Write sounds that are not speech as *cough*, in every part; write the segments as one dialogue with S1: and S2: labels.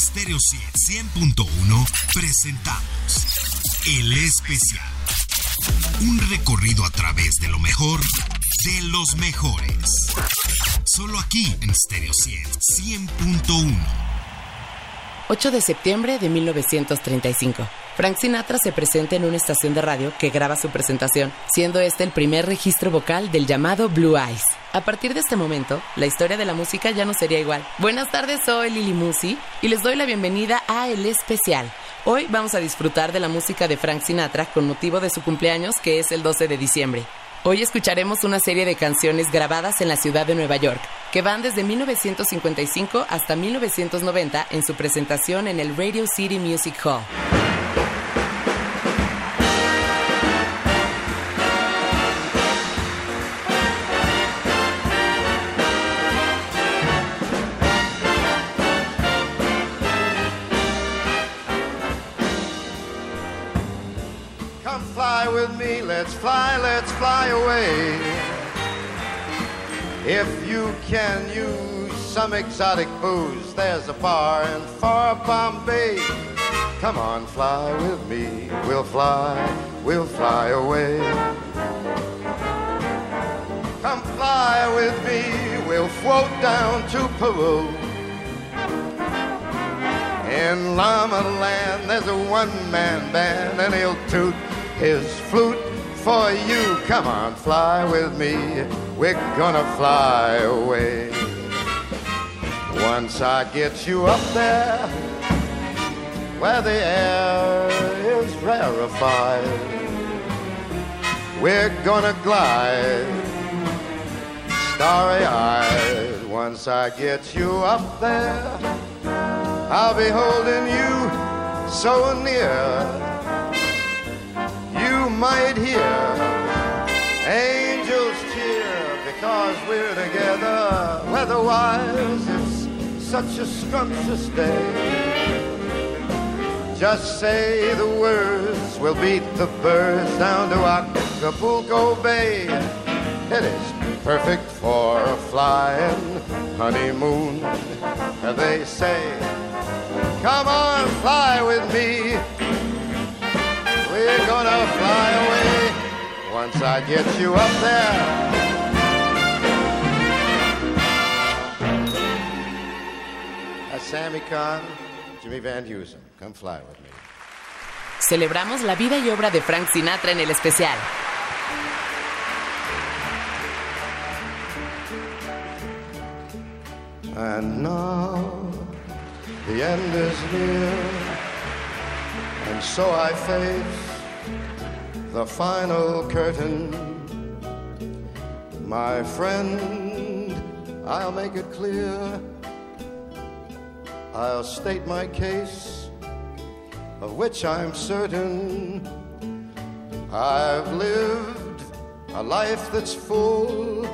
S1: Stereo 100.1 presentamos El Especial. Un recorrido a través de lo mejor de los mejores. Solo aquí en Stereo 100.1.
S2: 8 de septiembre de 1935. Frank Sinatra se presenta en una estación de radio que graba su presentación, siendo este el primer registro vocal del llamado Blue Eyes. A partir de este momento, la historia de la música ya no sería igual. Buenas tardes, soy Lili Musi y les doy la bienvenida a El Especial. Hoy vamos a disfrutar de la música de Frank Sinatra con motivo de su cumpleaños que es el 12 de diciembre. Hoy escucharemos una serie de canciones grabadas en la ciudad de Nueva York, que van desde 1955 hasta 1990 en su presentación en el Radio City Music Hall.
S3: Fly away. If you can use some exotic booze, there's a bar in far Bombay. Come on, fly with me, we'll fly, we'll fly away. Come fly with me, we'll float down to Peru. In Llama Land, there's a one-man band, and he'll toot his flute for you. Come on, fly with me. We're gonna fly away. Once I get you up there, where the air is rarefied, we're gonna glide, starry-eyed. Once I get you up there, I'll be holding you so near might hear angels cheer because we're together. Weatherwise, it's such a scrumptious day. Just say the words, we'll beat the birds down to Acapulco Bay. It is perfect for a flying honeymoon. They say, Come on, fly with me. We're gonna fly away once I get you up there. That's Sammy Kahn, Jimmy Van Heusen. Come fly with me.
S2: Celebramos la vida y obra de Frank Sinatra en el especial.
S3: And now the end is near, and so I face the final curtain. My friend, I'll make it clear. I'll state my case, of which I'm certain. I've lived a life that's full.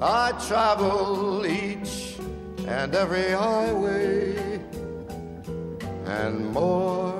S3: I travel each and every highway and more,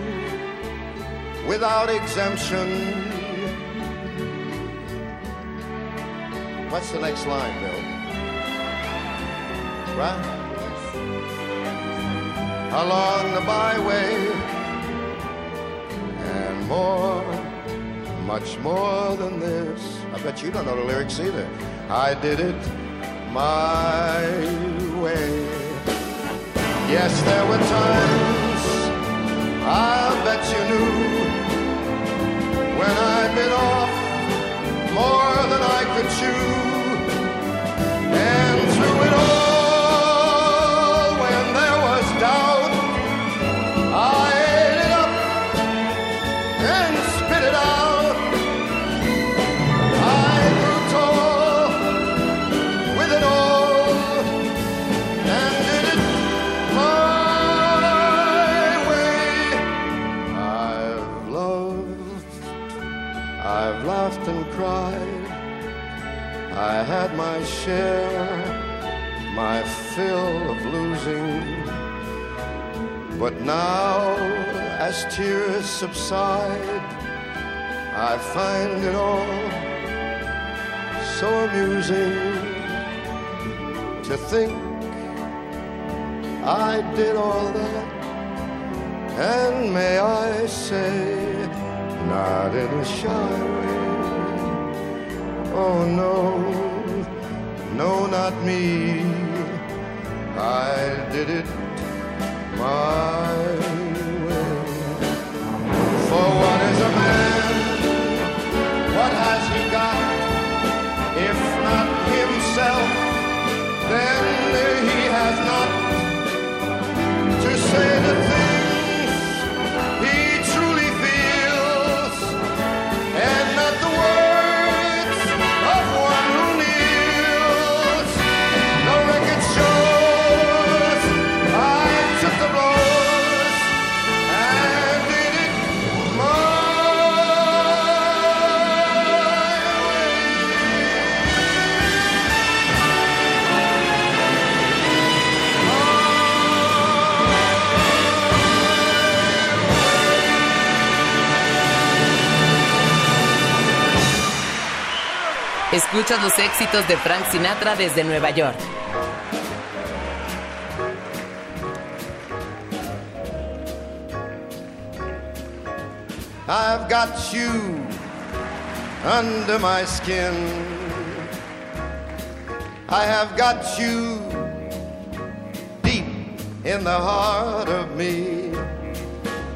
S3: without exemption. What's the next line, Bill? Right? Along the byway and more, much more than this. I bet you don't know the lyrics either. I did it my way. Yes, there were times I bet you knew when I bit off more than I could chew. And But now, as tears subside, I find it all so amusing to think I did all that. And may I say, not in a shy way. Oh no, no, not me. I did it my way. For what is a man?
S2: Escuchas los éxitos de Frank Sinatra desde Nueva York.
S3: I've got you under my skin. I have got you deep in the heart of me.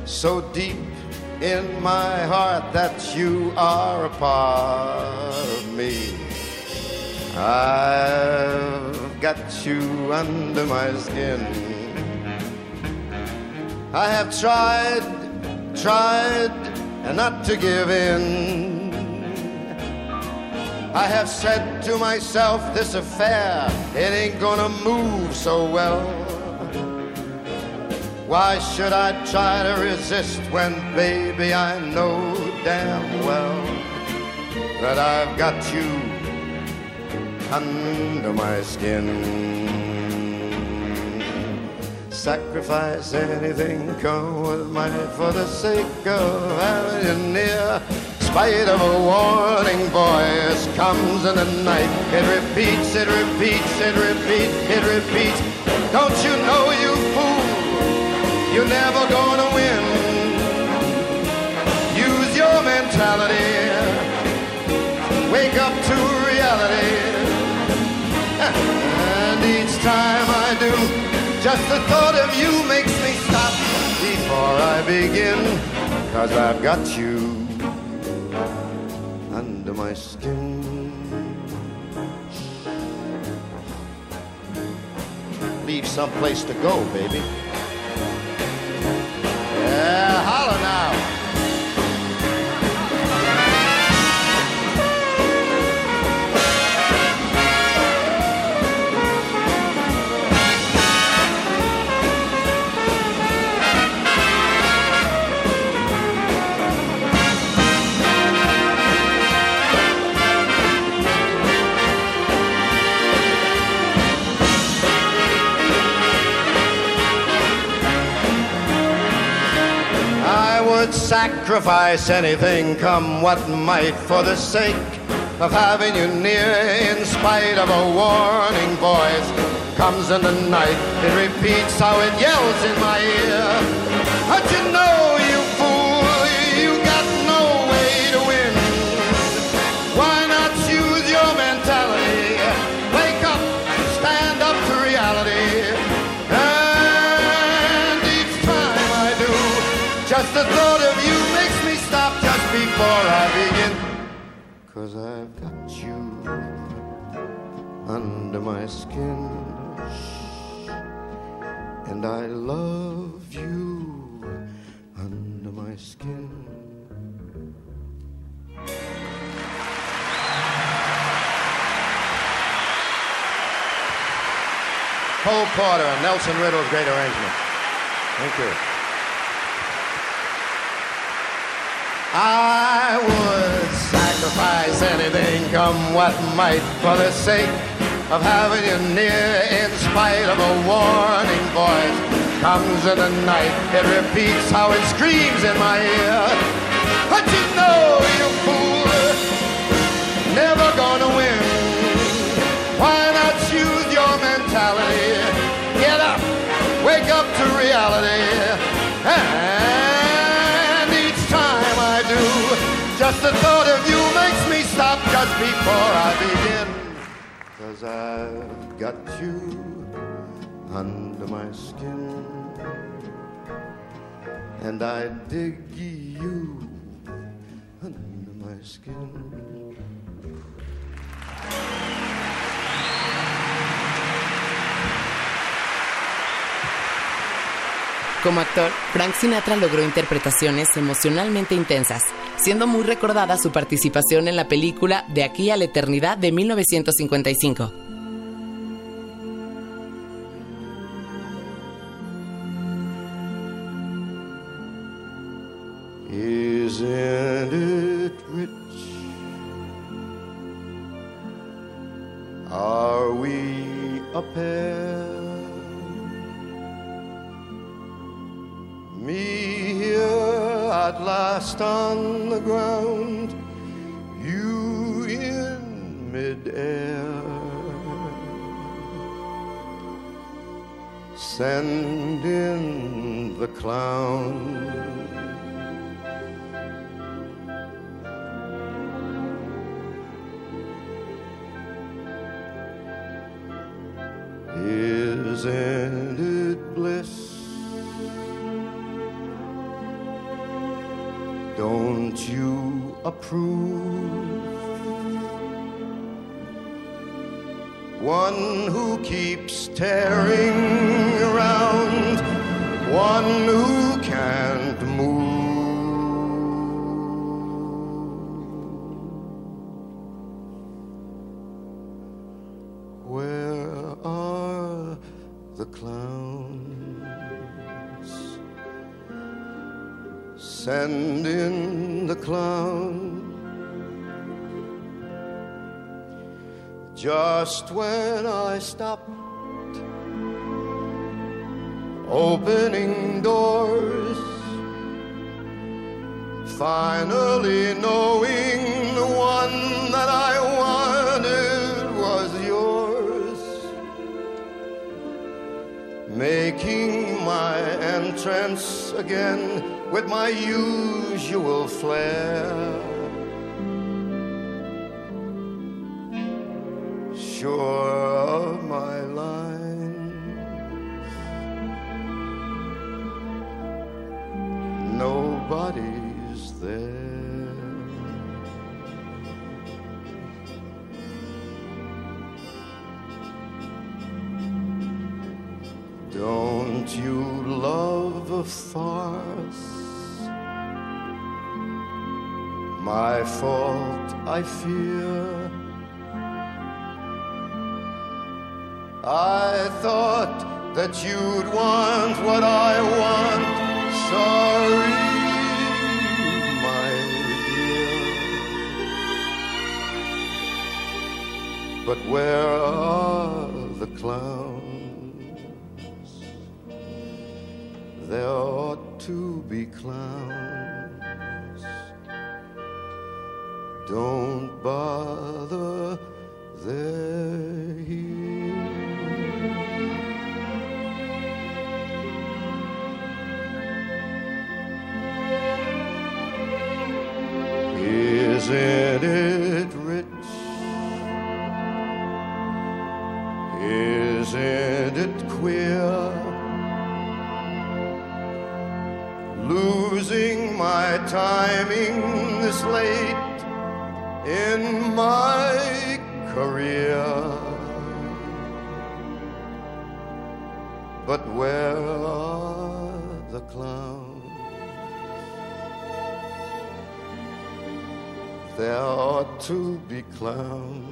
S3: So deep in my heart that you are a part of me. I've got you under my skin. I have tried, tried, and not to give in. I have said to myself, this affair, it ain't gonna move so well. Why should I try to resist when, baby, I know damn well that I've got you under my skin? Sacrifice anything, come with my for the sake of having you near. Spite of a warning voice comes in the night. It repeats, it repeats, it repeats, it repeats. Don't you know, you fool? You're never gonna win. Use your mentality. Wake up to reality. And each time I do, just the thought of you makes me stop before I begin. Cause I've got you under my skin. Leave some place to go, baby. Yeah, holla now. Sacrifice anything, come what might, for the sake of having you near. In spite of a warning voice, comes in the night. It repeats how it yells in my ear. But you know, I've got you under my skin. And I love you under my skin. Cole Porter Nelson Riddle's great arrangement. Thank you. I would sacrifice anything, come what might, for the sake of having you near. In spite of a warning voice, comes in the night. It repeats how it screams in my ear. But you know, you fool, never gonna win. Why not choose your mentality? Get up, wake up to reality. The thought of you makes me stop just before I begin. Cause I've got you under my skin. And I dig you under my skin.
S2: Como actor, Frank Sinatra logró interpretaciones emocionalmente intensas, siendo muy recordada su participación en la película De aquí a la eternidad de 1955.
S3: Just when I stopped opening doors, finally knowing the one that I wanted was yours, making my entrance again with my usual flair. Sure of my lines, nobody's there. Don't you love a farce? my fault, I fear. That you'd want what I want. Sorry, my dear. But where are the clowns? There ought to be clowns. Don't bother, they're to be clowns.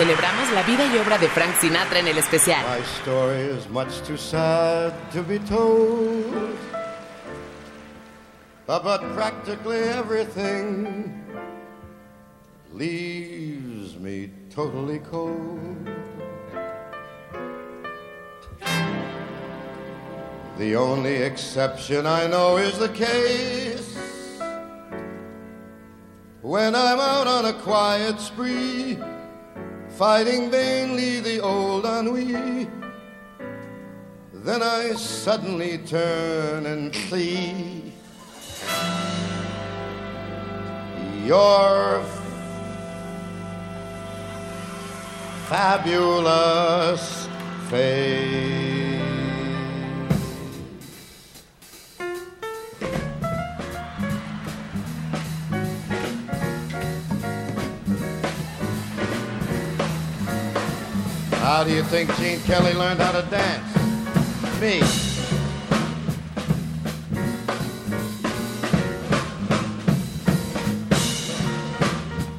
S2: Celebramos la vida y obra de Frank Sinatra en el especial.
S3: My story is much too sad to be told. But practically everything leaves me totally cold. The only exception I know is the case when I'm out on a quiet spree, fighting vainly the old ennui. Then I suddenly turn and see your fabulous face. How do you think Gene Kelly learned how to dance? Me.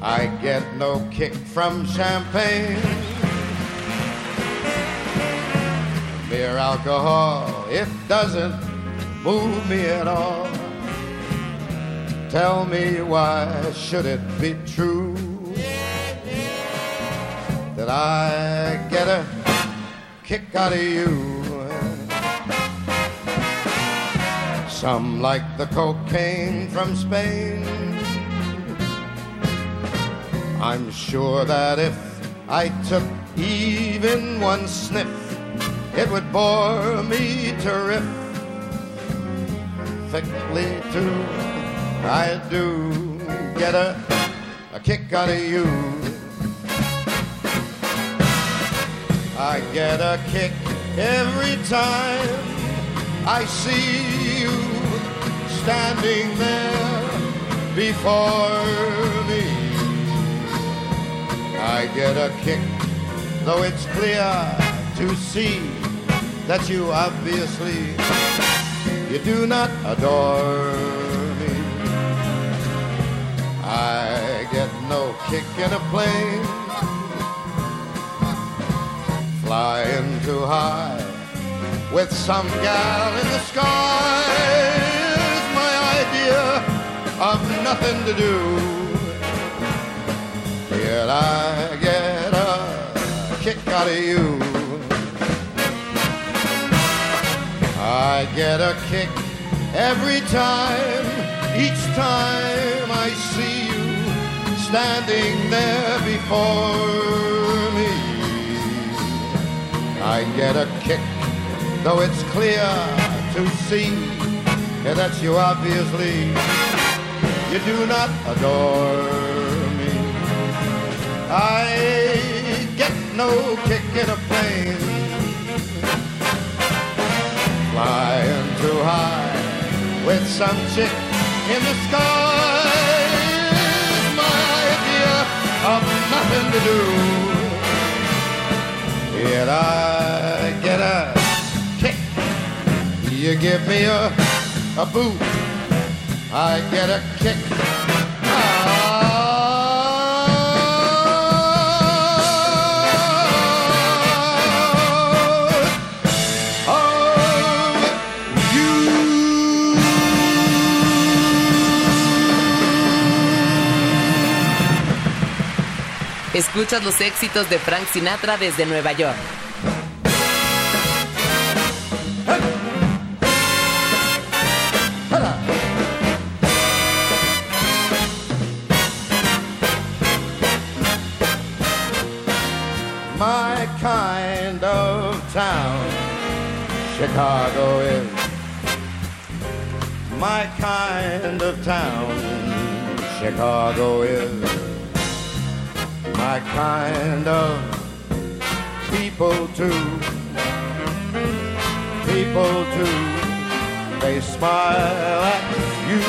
S3: I get no kick from champagne. Mere alcohol, it doesn't move me at all. Tell me why should it be true that I get a kick out of you? Some like the cocaine from Spain. I'm sure that if I took even one sniff, it would bore me terrifically too. I do get a, a kick out of you. I get a kick every time I see you standing there before me. I get a kick, though it's clear to see that you obviously you do not adore me. I get no kick in a plane, flying too high with some gal in the sky is my idea of nothing to do. Yet I get a kick out of you. I get a kick every time, each time I see you standing there before. I get a kick, though it's clear to see that you obviously you do not adore me. I get no kick in a plane, flying too high with some chick in the sky. my idea of nothing to do. Yet I Give me a, a boot, I get a kick.
S2: Escuchas los éxitos de Frank Sinatra desde Nueva York.
S3: Kind of town, Chicago is. My kind of people too. People too. They smile at you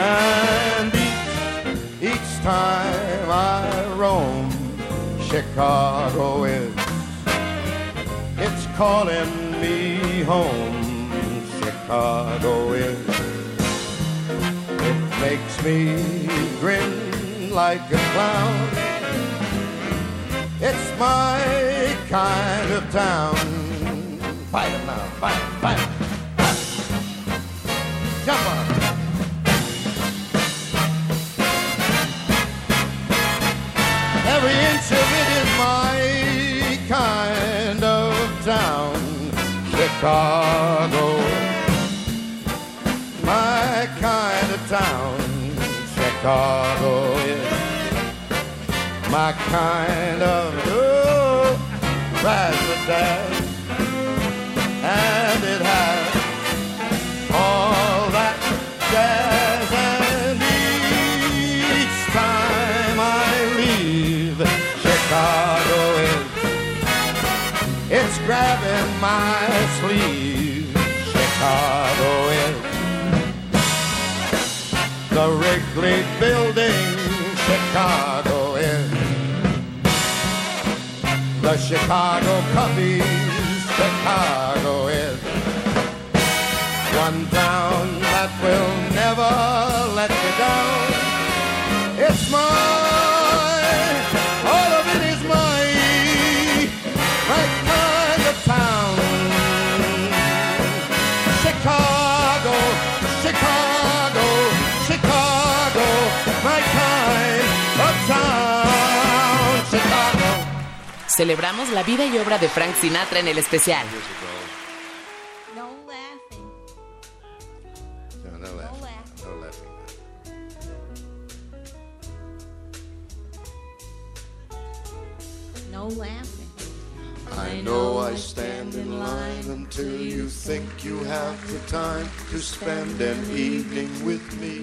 S3: and each, each time I roam, Chicago is. It's calling me home, Chicago is. Makes me grin like a clown It's my kind of town. Fight it now, fight Chicago is my kind of oh, razzmatazz. And Wrigley Building Chicago is the Chicago Cubbies Chicago is one town that will never let you down. It's mine,
S2: Celebramos la vida y obra de Frank Sinatra en el especial.
S4: No laughing.
S3: I know I stand in line until you think you have the time to spend an evening with me.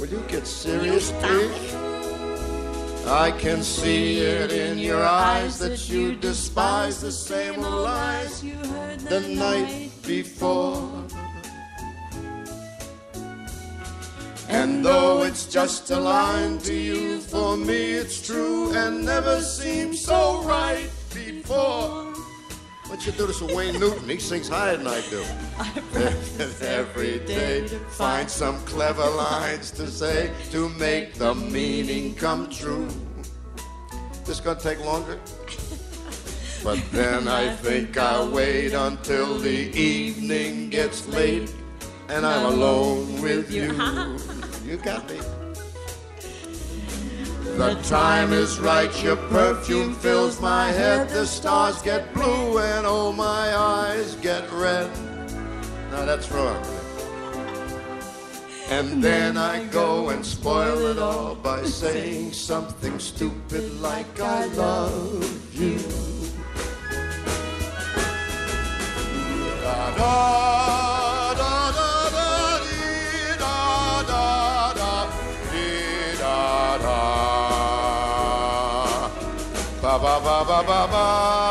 S3: Will you get serious, please? I can see it in your eyes that you despise the same old lies
S4: you heard
S3: the night before. And though it's just a line to you, for me it's true and never seemed so right before. What you do this with Wayne Newton? He sings higher than I do. *laughs* Every day, find some clever lines to say to make the meaning come true. This gonna take longer? *laughs* But then I think I'll wait until the evening gets late and I'm alone with you. *laughs* You got me. The time is right, your perfume fills my head. The stars get blue and oh, my eyes get red. No, that's wrong. And then I go and spoil it all by saying something stupid like I love you. Da da ba ba ba ba ba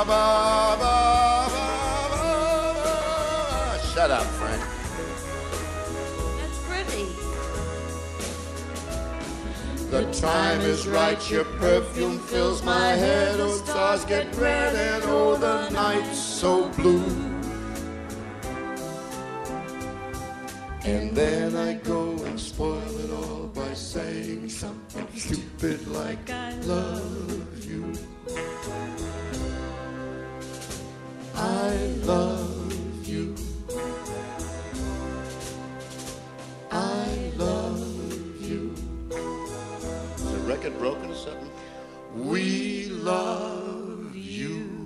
S3: time is right, your perfume fills my head. Oh, stars get red, and oh, the night's so blue. And then I go and spoil it all by saying something stupid like I love you. I love Broken or something? We love you.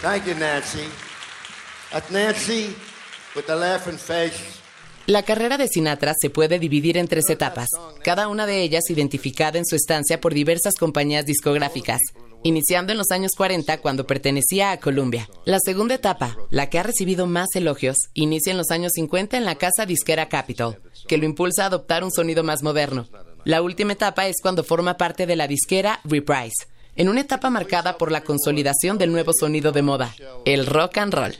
S3: Thank you, Nancy. That's Nancy with the laughing face.
S2: La carrera de Sinatra se puede dividir en tres etapas, cada una de ellas identificada en su estancia por diversas compañías discográficas. Iniciando en los años 40 cuando pertenecía a Columbia. La segunda etapa, la que ha recibido más elogios, inicia en los años 50 en la casa disquera Capitol, que lo impulsa a adoptar un sonido más moderno. La última etapa es cuando forma parte de la disquera Reprise, en una etapa marcada por la consolidación del nuevo sonido de moda, el rock and roll.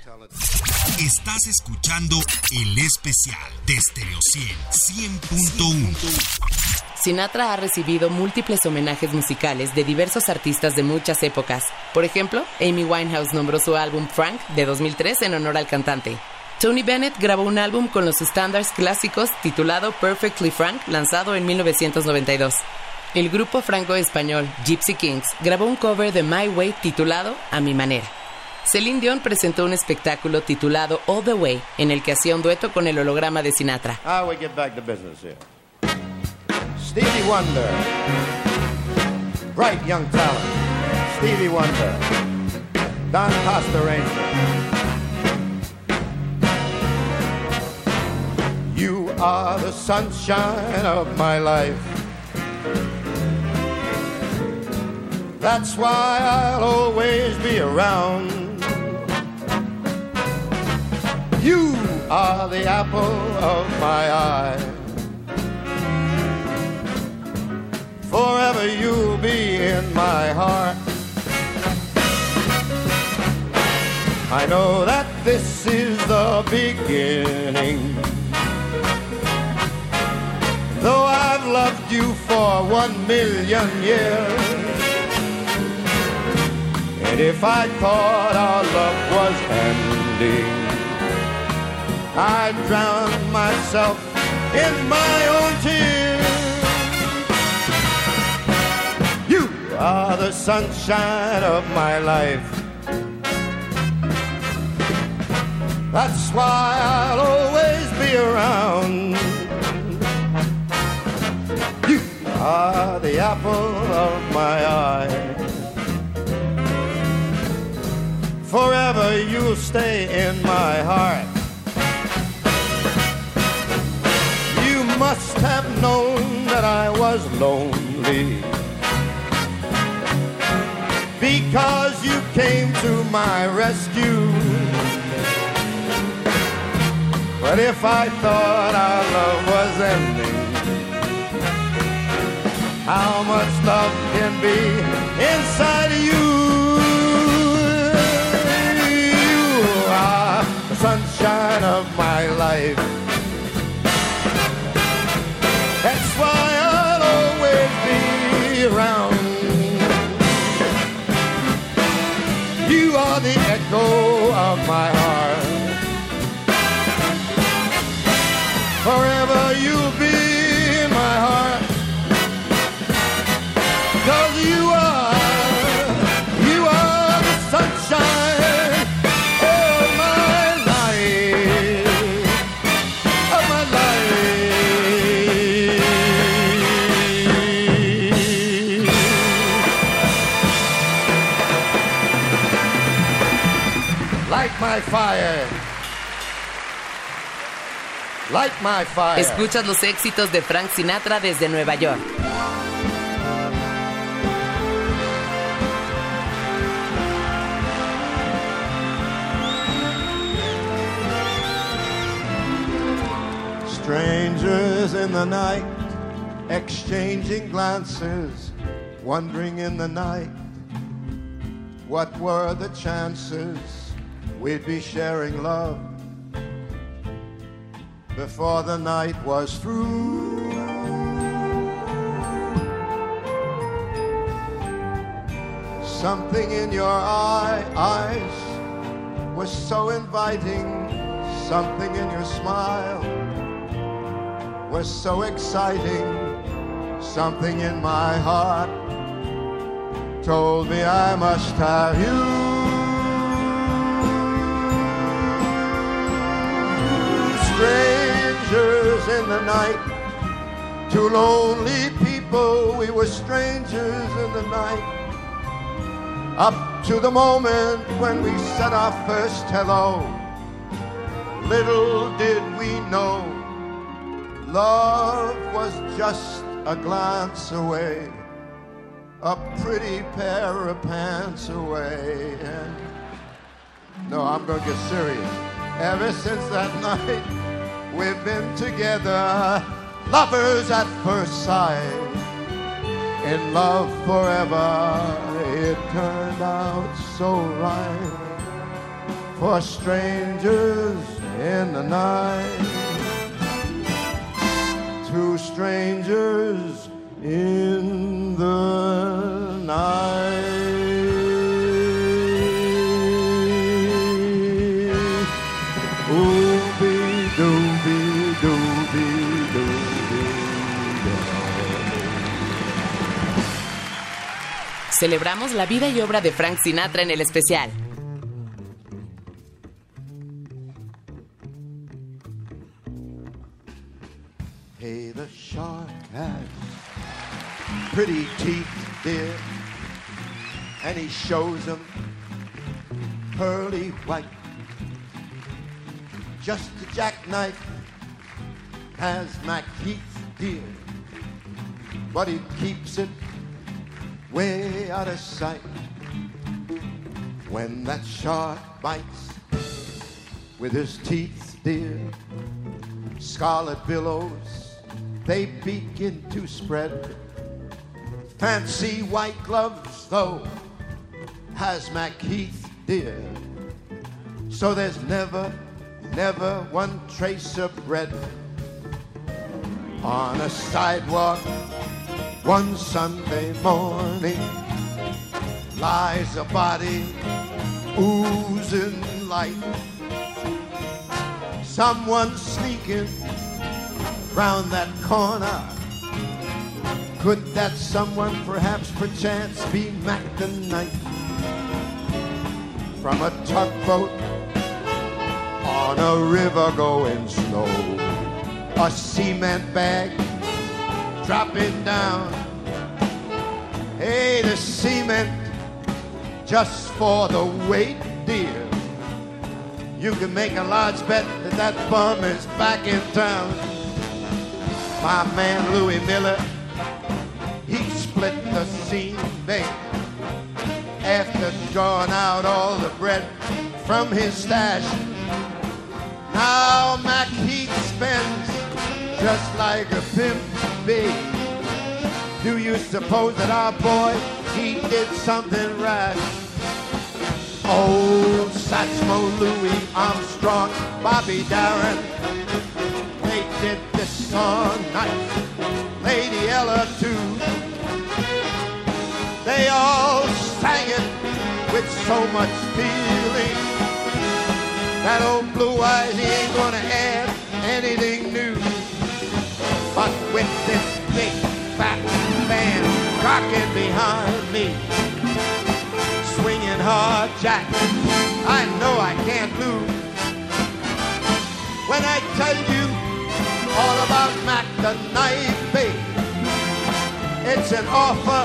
S1: Estás escuchando el especial de Stereo 100 100.1.
S2: Sinatra ha recibido múltiples homenajes musicales de diversos artistas de muchas épocas. Por ejemplo, Amy Winehouse nombró su álbum Frank de 2003 en honor al cantante. Tony Bennett grabó un álbum con los estándares clásicos titulado Perfectly Frank, lanzado en 1992. El grupo franco-español Gypsy Kings grabó un cover de My Way titulado A mi manera. Celine Dion presentó un espectáculo titulado All the Way, en el que hacía un dueto con el holograma de Sinatra.
S3: How we get back to business. Stevie Wonder. Bright young talent. Stevie Wonder. Don Costa Ranger. You are the sunshine of my life. That's why I'll always be around. You are the apple of my eye. Forever you'll be in my heart. I know that this is the beginning. Though I've loved you for one million years. And if I thought our love was ending, I'd drown myself in my own tears. Are the sunshine of my life. That's why I'll always be around. You are the apple of my eye. Forever you'll stay in my heart. You must have known that I was lonely because you came to my rescue. But if I thought our love was ending, how much love can be inside of you? You are the sunshine of my life. That's why I'll always be around. You are the echo of my heart. Forever you'll Light my fire.
S2: Escuchas los éxitos de Frank Sinatra desde Nueva York.
S3: Strangers in the night, exchanging glances, wondering in the night what were the chances we'd be sharing love before the night was through. Something in your eye, eyes was so inviting, something in your smile was so exciting. Something in my heart told me I must have you. In the night, two lonely people, we were strangers in the night. Up to the moment when we said our first hello, little did we know. Love was just a glance away. a pretty pair of pants away. And no, I'm gonna get serious. Ever since that *laughs* night, we've been together, lovers at first sight. In love forever, it turned out so right for strangers in the night. Two strangers in the night.
S2: Celebramos la vida y obra de Frank Sinatra en el especial.
S3: Hey, the shark has pretty teeth, dear, and he shows them pearly white. Just a jackknife has Mac Heath, dear, but he keeps it way out of sight. When that shark bites with his teeth, dear, scarlet billows, they begin to spread. Fancy white gloves, though, has Macheath, dear. So there's never, never one trace of bread on a sidewalk one Sunday morning. Lies a body oozing light. Someone sneaking round that corner. Could that someone perhaps perchance be Mack the Knife? From a tugboat on a river going slow. A cement bag dropping down. Hey, the cement just for the weight, dear. You can make a large bet that that bum is back in town. My man Louis Miller, he split the bait after drawing out all the bread from his stash. Now Macheath spends just like a pimp be. Do you suppose that our boy, he did something rash? Old Satchmo Louis Armstrong, Bobby Darin, they did this song nice. Lady Ella too. They all sang it with so much feeling. That old blue eyes, he ain't gonna add anything new. But with this big fat band rocking behind me, swinging hard jack, I know I can't lose. When I tell you all about Mack the Knife Babe, it's an offer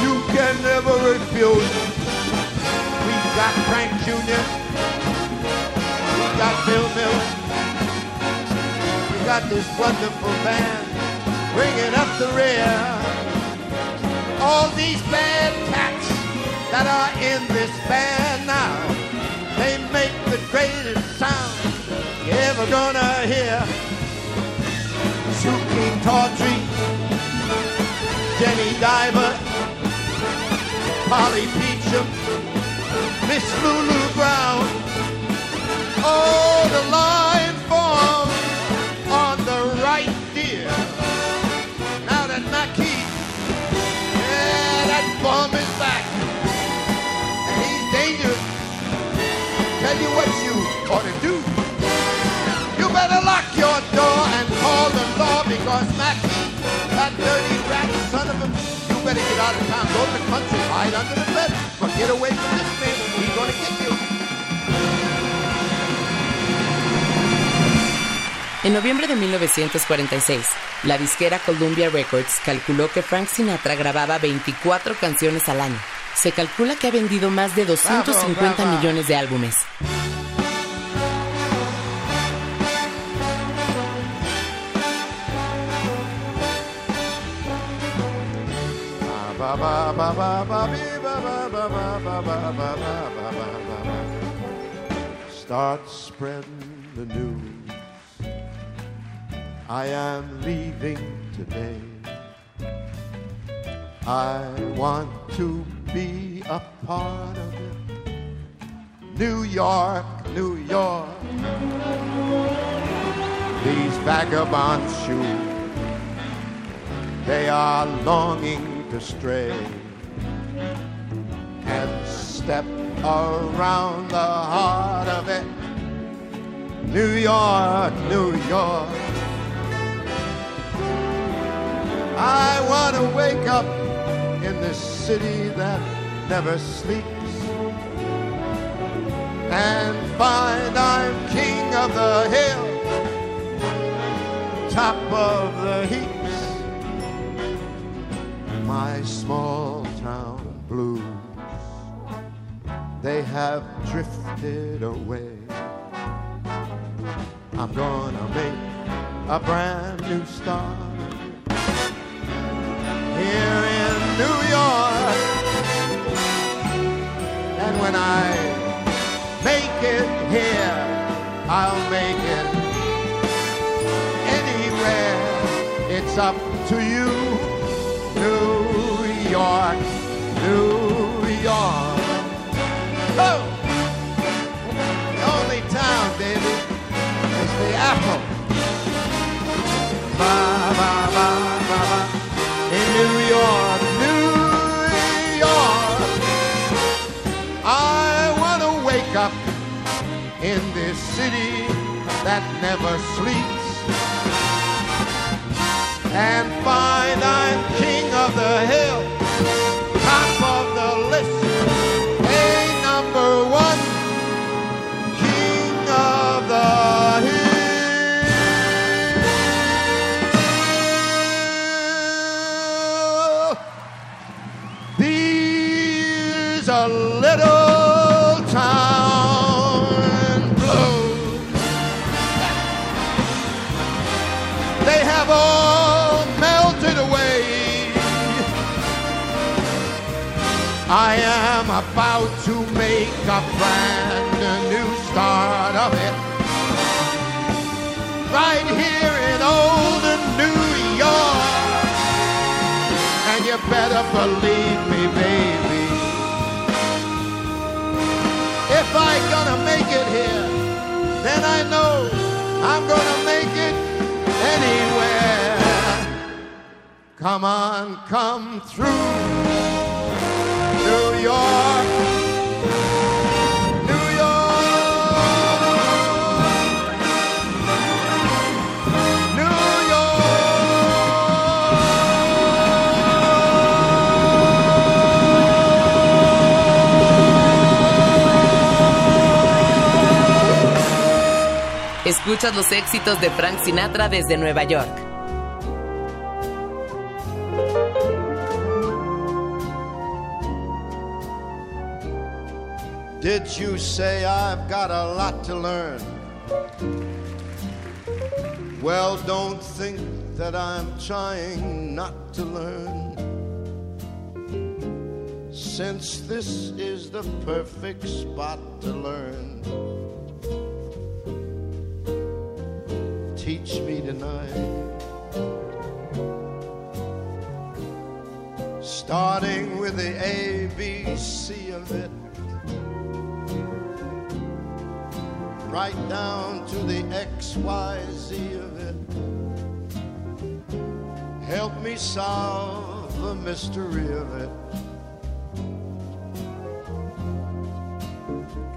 S3: you can never refuse. We've got Frank Jr., we got Bill Miller, we got this wonderful band bringing up the rear. All these bad cats that are in this band now, they make the greatest sound you ever gonna hear. Suki Tawdry, Jenny Diver, Polly Peachum, Miss Lulu Brown. Oh, the line forms on the right, dear. Is back. And he's dangerous. Tell you what you ought to do. You better lock your door and call the law because Mackie, that dirty rat son of a, you better get out of town, go to the country, hide under the bed, but get away from this man. He's gonna get you.
S2: En noviembre de 1946, la disquera Columbia Records calculó que Frank Sinatra grababa 24 canciones al año. Se calcula que ha vendido más de 250 millones de álbumes.
S3: I am leaving today. I want to be a part of it. New York, New York. These vagabond shoes, they are longing to stray and step around the heart of it. New York, New York. I want to wake up in this city that never sleeps and find I'm king of the hill, top of the heaps. My small town blues, they have drifted away. I'm gonna make a brand new start here in New York. And when I make it here, I'll make it anywhere. It's up to you, New York, New York. Oh! The only town, baby, is the apple. York, New York. I want to wake up in this city that never sleeps and find I'm king of the hill, I am about to make a brand new start of it. Right here in old New York. And you better believe me, baby. If I'm gonna make it here, then I know I'm gonna make it anywhere. Come on, come through
S2: Escuchas los éxitos de Frank Sinatra desde Nueva York.
S3: Did you say I've got a lot to learn? Well, don't think that I'm trying not to learn. Since this is the perfect spot to learn, teach me tonight. Starting with the ABC of it. Right down to the XYZ of it. Help me solve the mystery of it.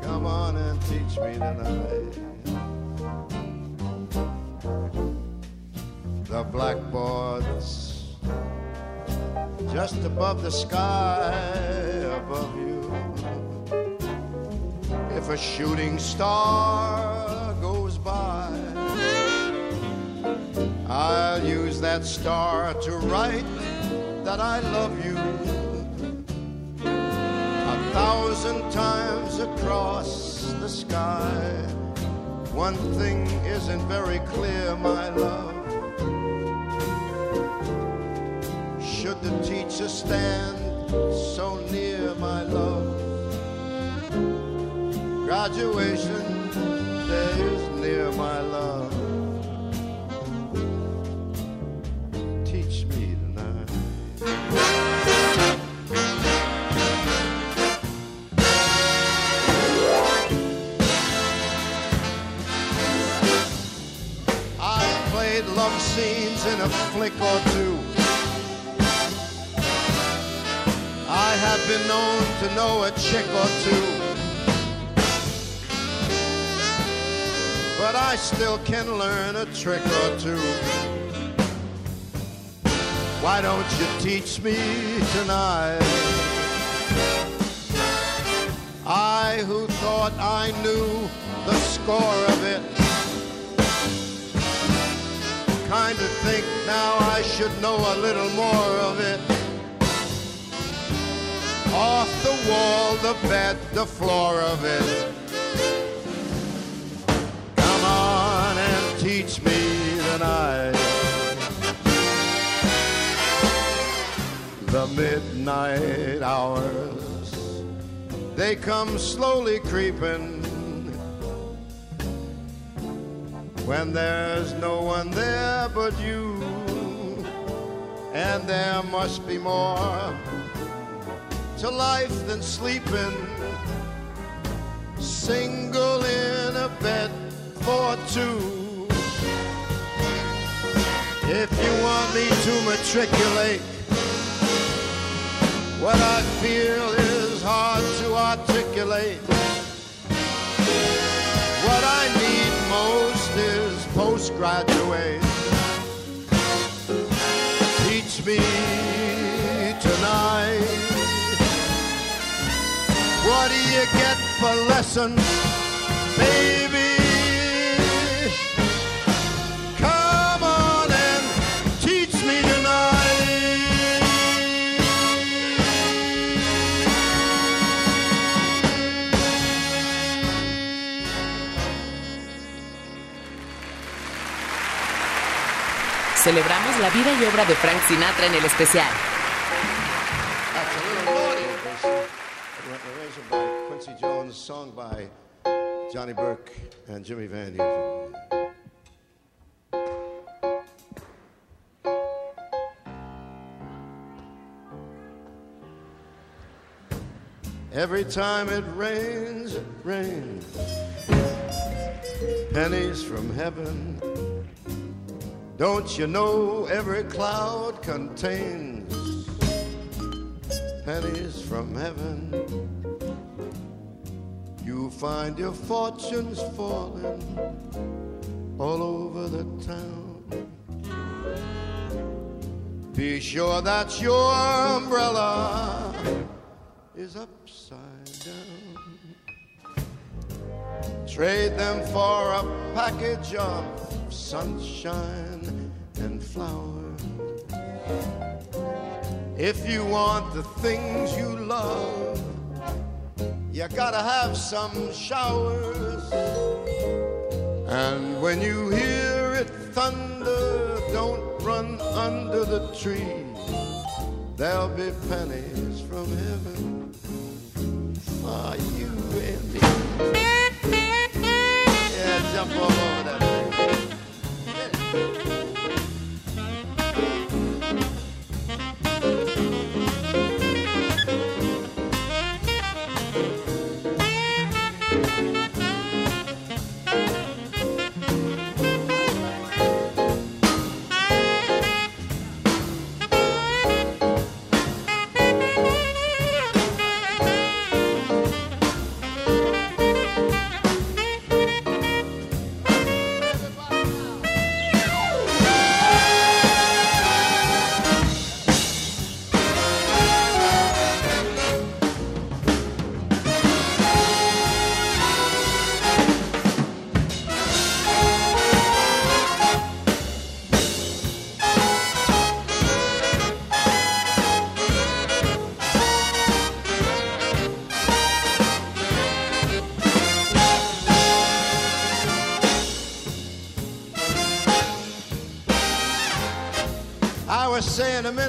S3: Come on and teach me tonight. The blackboard's just above the sky above you. If a shooting star goes by, I'll use that star to write that I love you a thousand times across the sky. One thing isn't very clear, my love. Should the teacher stand graduation days near, my love. Teach me tonight. I played love scenes in a flick or two. I have been known to know a chick or two. But I still can learn a trick or two. Why don't you teach me tonight? I who thought I knew the score of it kind of think now I should know a little more of it. Off the wall, the bed, the floor of it. Teach me tonight. The midnight hours, they come slowly creeping when there's no one there but you, and there must be more to life than sleeping. Single in a bed for two. If you want me to matriculate, what I feel is hard to articulate. What I need most is postgraduate. Teach me tonight. What do you get for lessons, baby?
S2: Celebramos la vida y obra de Frank Sinatra en el especial.
S3: Johnny Burke and Jimmy Van. Every time it rains, it rains. Pennies from heaven. Don't you know every cloud contains pennies from heaven. You find your fortunes falling all over the town. Be sure that your umbrella is upside down. Trade them for a package of sunshine and flowers. If you want the things you love, you gotta have some showers. And when you hear it thunder, don't run under the tree. There'll be pennies from heaven for you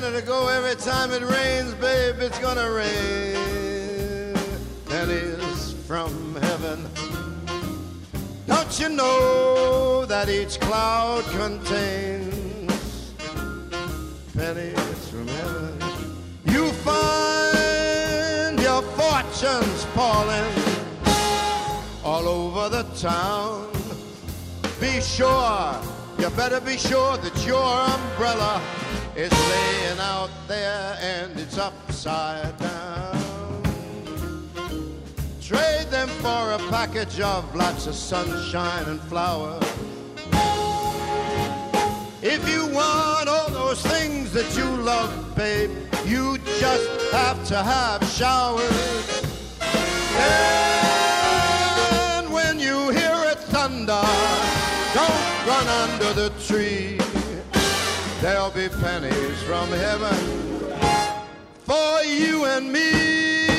S3: minute ago, every time it rains, babe, it's gonna rain. Pennies from heaven. Don't you know that each cloud contains pennies from heaven? You find your fortunes falling all over the town. Be sure, you better be sure that your umbrella is laying out there and it's upside down. Trade them for a package of lots of sunshine and flowers. If you want all those things that you love, babe, you just have to have showers. And when you hear it thunder, don't run under the tree. There'll be pennies from heaven for you and me.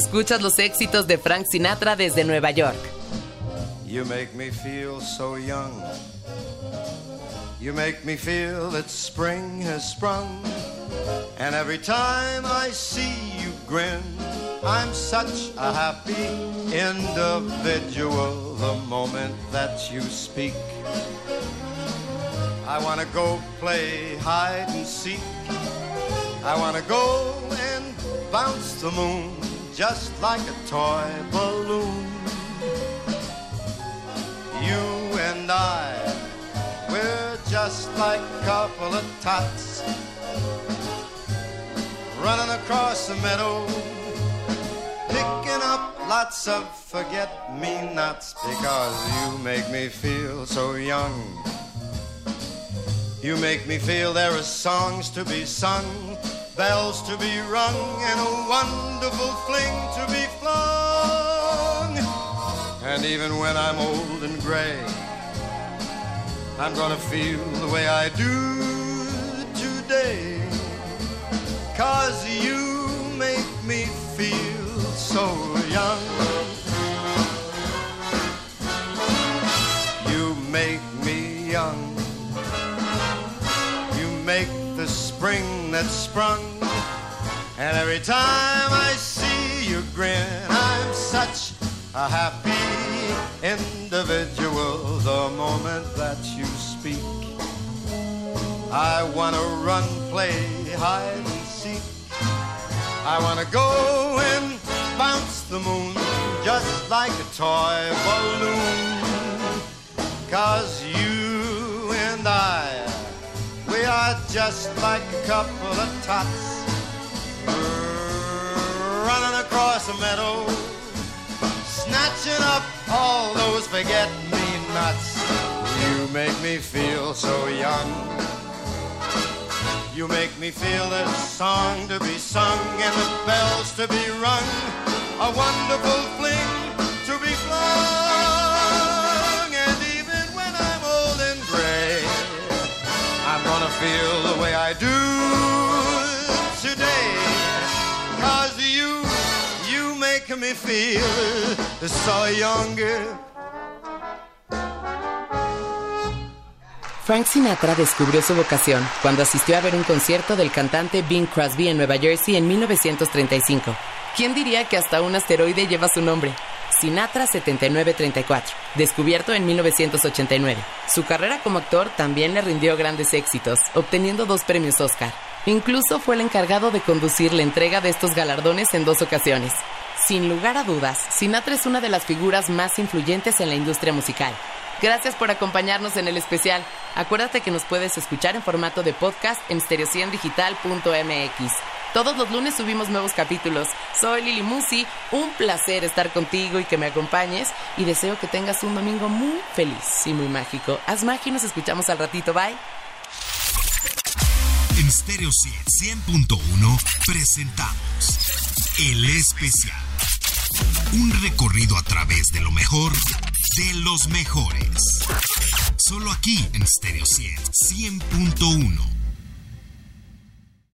S2: Escuchas los éxitos de Frank Sinatra desde Nueva York.
S3: You make me feel so young. You make me feel that spring has sprung. And every time I see you grin, I'm such a happy individual the moment that you speak. I wanna go play hide and seek. I wanna go and bounce the moon just like a toy balloon. You and I, we're just like a couple of tots running across the meadow, picking up lots of forget me nots because you make me feel so young. You make me feel there are songs to be sung, bells to be rung, and a wonderful fling to be flung. And even when I'm old and gray, I'm gonna feel the way I do today. Cause you make me feel so young. Spring that sprung. And every time I see you grin, I'm such a happy individual the moment that you speak. I wanna run, play hide and seek. I wanna go and bounce the moon just like a toy balloon. Cause you and I, are just like a couple of tots running across a meadow, snatching up all those forget-me-nots. You make me feel so young. You make me feel there's song to be sung and the bells to be rung, a wonderful
S2: Frank Sinatra descubrió su vocación cuando asistió a ver un concierto del cantante Bing Crosby en Nueva Jersey en 1935. ¿Quién diría que hasta un asteroide lleva su nombre? Sinatra 7934, descubierto en 1989. Su carrera como actor también le rindió grandes éxitos, obteniendo dos premios Oscar. Incluso fue el encargado de conducir la entrega de estos galardones en dos ocasiones. Sin lugar a dudas, Sinatra es una de las figuras más influyentes en la industria musical. Gracias por acompañarnos en el especial. Acuérdate que nos puedes escuchar en formato de podcast en stereociendigital.mx. Todos los lunes subimos nuevos capítulos. Soy Lili Musi, un placer estar contigo y que me acompañes y deseo que tengas un domingo muy feliz y muy mágico. Haz magia y nos escuchamos al ratito. Bye.
S1: En Stereo 100.1 presentamos El Especial. Un recorrido a través de lo mejor de los mejores. Solo aquí en Stereo 100, 100.1